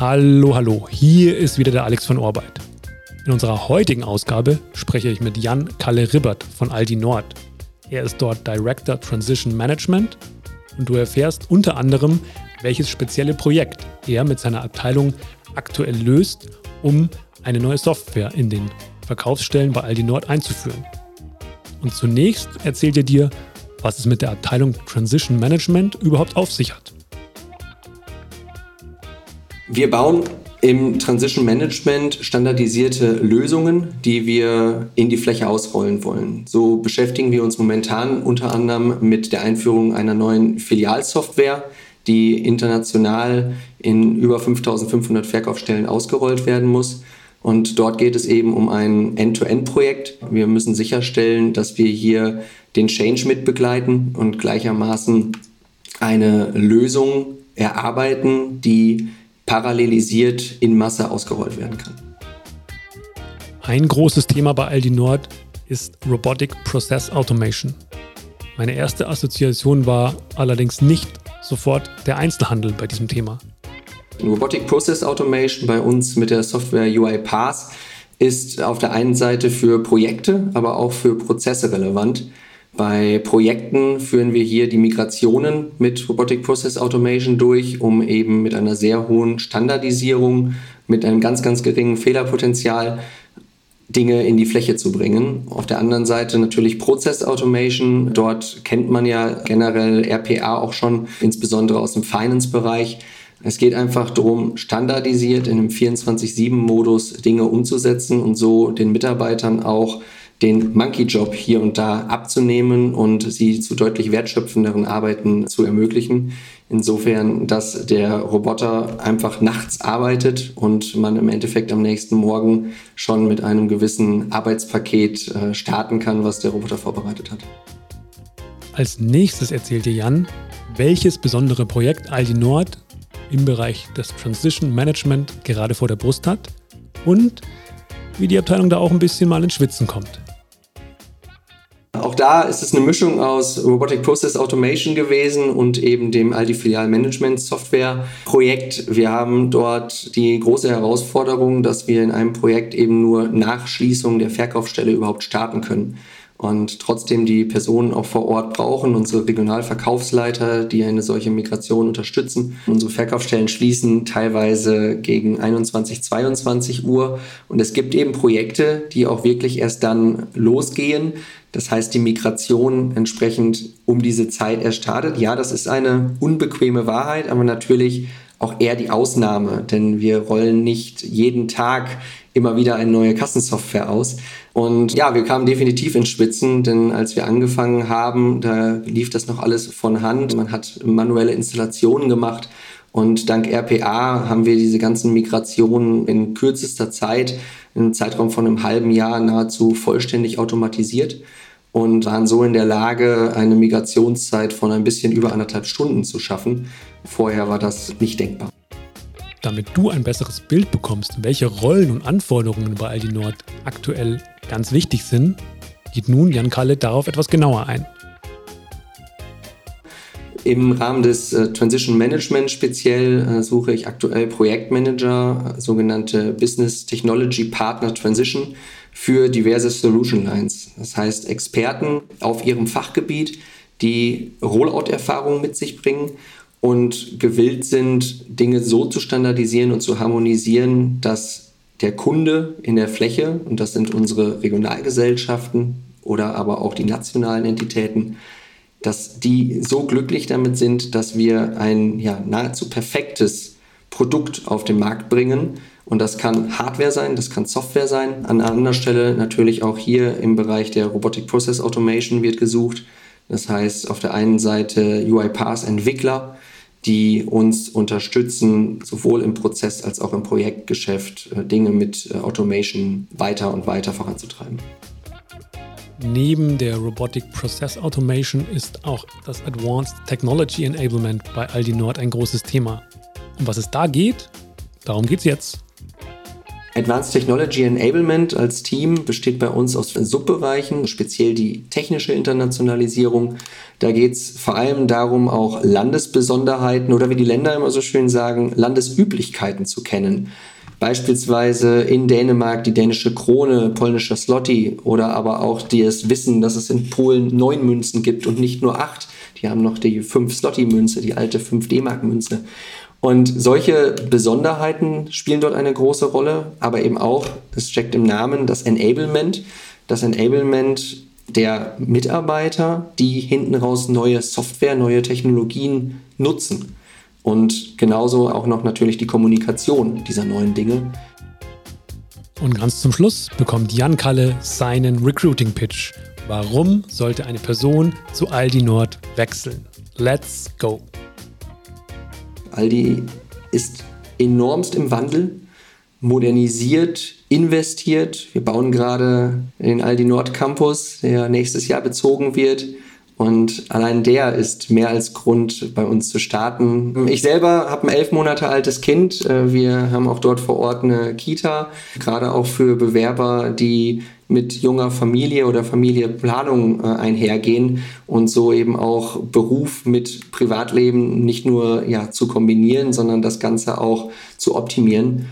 Hallo, hallo, hier ist wieder der Alex von Orbeit. In unserer heutigen Ausgabe spreche ich mit Jan Kalle Ribbert von Aldi Nord. Er ist dort Director Transition Management und du erfährst unter anderem, welches spezielle Projekt er mit seiner Abteilung aktuell löst, um eine neue Software in den Verkaufsstellen bei Aldi Nord einzuführen. Und zunächst erzählt er dir, was es mit der Abteilung Transition Management überhaupt auf sich hat. Wir bauen im Transition Management standardisierte Lösungen, die wir in die Fläche ausrollen wollen. So beschäftigen wir uns momentan unter anderem mit der Einführung einer neuen Filialsoftware, die international in über 5500 Verkaufsstellen ausgerollt werden muss. Und dort geht es eben um ein End-to-End-Projekt. Wir müssen sicherstellen, dass wir hier den Change mitbegleiten und gleichermaßen eine Lösung erarbeiten, die parallelisiert in Masse ausgerollt werden kann. Ein großes Thema bei Aldi Nord ist Robotic Process Automation. Meine erste Assoziation war allerdings nicht sofort der Einzelhandel bei diesem Thema. Robotic Process Automation bei uns mit der Software UiPath ist auf der einen Seite für Projekte, aber auch für Prozesse relevant. Bei Projekten führen wir hier die Migrationen mit Robotic Process Automation durch, um eben mit einer sehr hohen Standardisierung, mit einem ganz, ganz geringen Fehlerpotenzial Dinge in die Fläche zu bringen. Auf der anderen Seite natürlich Process Automation. Dort kennt man ja generell RPA auch schon, insbesondere aus dem Finance-Bereich. Es geht einfach darum, standardisiert in einem 24-7-Modus Dinge umzusetzen und so den Mitarbeitern auch den Monkey-Job hier und da abzunehmen und sie zu deutlich wertschöpfenderen Arbeiten zu ermöglichen. Insofern, dass der Roboter einfach nachts arbeitet und man im Endeffekt am nächsten Morgen schon mit einem gewissen Arbeitspaket äh, starten kann, was der Roboter vorbereitet hat. Als nächstes erzählt dir Jan, welches besondere Projekt Aldi Nord im Bereich des Transition Management gerade vor der Brust hat und wie die Abteilung da auch ein bisschen mal ins Schwitzen kommt. Auch da ist es eine Mischung aus Robotic Process Automation gewesen und eben dem Aldi Filial Management Software Projekt. Wir haben dort die große Herausforderung, dass wir in einem Projekt eben nur nach Schließung der Verkaufsstelle überhaupt starten können und trotzdem die Personen auch vor Ort brauchen. Unsere Regionalverkaufsleiter, die eine solche Migration unterstützen. Unsere Verkaufsstellen schließen teilweise gegen 21, 22 Uhr. Und es gibt eben Projekte, die auch wirklich erst dann losgehen. Das heißt, die Migration entsprechend um diese Zeit erst startet. Ja, das ist eine unbequeme Wahrheit, aber natürlich auch eher die Ausnahme, denn wir rollen nicht jeden Tag immer wieder eine neue Kassensoftware aus. Und ja, wir kamen definitiv ins Schwitzen, denn als wir angefangen haben, da lief das noch alles von Hand. Man hat manuelle Installationen gemacht und dank RPA haben wir diese ganzen Migrationen in kürzester Zeit, im Zeitraum von einem halben Jahr nahezu vollständig automatisiert und waren so in der Lage, eine Migrationszeit von ein bisschen über anderthalb Stunden zu schaffen. Vorher war das nicht denkbar. Damit du ein besseres Bild bekommst, welche Rollen und Anforderungen bei Aldi Nord aktuell ganz wichtig sind, geht nun Jan Kalle darauf etwas genauer ein. Im Rahmen des äh, Transition Management speziell äh, suche ich aktuell Projektmanager, sogenannte Business Technology Partner Transition für diverse Solution Lines. Das heißt Experten auf ihrem Fachgebiet, die Rollout-Erfahrung mit sich bringen und gewillt sind, Dinge so zu standardisieren und zu harmonisieren, dass der Kunde in der Fläche, und das sind unsere Regionalgesellschaften oder aber auch die nationalen Entitäten, dass die so glücklich damit sind, dass wir ein ja, nahezu perfektes Produkt auf den Markt bringen. Und das kann Hardware sein, das kann Software sein. An anderer Stelle natürlich auch hier im Bereich der Robotic Process Automation wird gesucht. Das heißt, auf der einen Seite UiPath Entwickler, die uns unterstützen, sowohl im Prozess als auch im Projektgeschäft äh, Dinge mit äh, Automation weiter und weiter voranzutreiben. Neben der Robotic Process Automation ist auch das Advanced Technology Enablement bei Aldi Nord ein großes Thema. Um was es da geht, darum geht es jetzt. Advanced Technology Enablement als Team besteht bei uns aus Subbereichen, speziell die technische Internationalisierung. Da geht es vor allem darum, auch Landesbesonderheiten oder wie die Länder immer so schön sagen, Landesüblichkeiten zu kennen. Beispielsweise in Dänemark die dänische Krone, polnischer Slotty oder aber auch das Wissen, dass es in Polen neun Münzen gibt und nicht nur acht. Die haben noch die fünf Slotty-Münze, die alte 5 D-Mark-Münze. Und solche Besonderheiten spielen dort eine große Rolle, aber eben auch, es steckt im Namen, das Enablement. Das Enablement der Mitarbeiter, die hinten raus neue Software, neue Technologien nutzen. Und genauso auch noch natürlich die Kommunikation dieser neuen Dinge. Und ganz zum Schluss bekommt Jan Kalle seinen Recruiting Pitch. Warum sollte eine Person zu Aldi Nord wechseln? Let's go! Aldi ist enormst im Wandel, modernisiert, investiert. Wir bauen gerade den Aldi Nord Campus, der nächstes Jahr bezogen wird. Und allein der ist mehr als Grund, bei uns zu starten. Ich selber habe ein elf Monate altes Kind. Äh, wir haben auch dort vor Ort eine Kita, gerade auch für Bewerber, die mit junger Familie oder Familieplanung äh, einhergehen und so eben auch Beruf mit Privatleben nicht nur ja, zu kombinieren, sondern das Ganze auch zu optimieren.